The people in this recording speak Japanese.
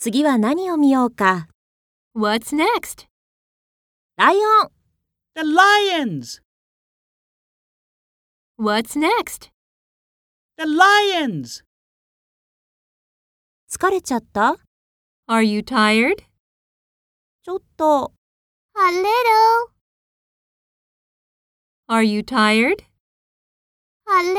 次は何を見ようか。What's next? ライオン The lions! What's next? The lions! 疲れちゃった Are you tired? ちょっと。A little. Are you tired? A little.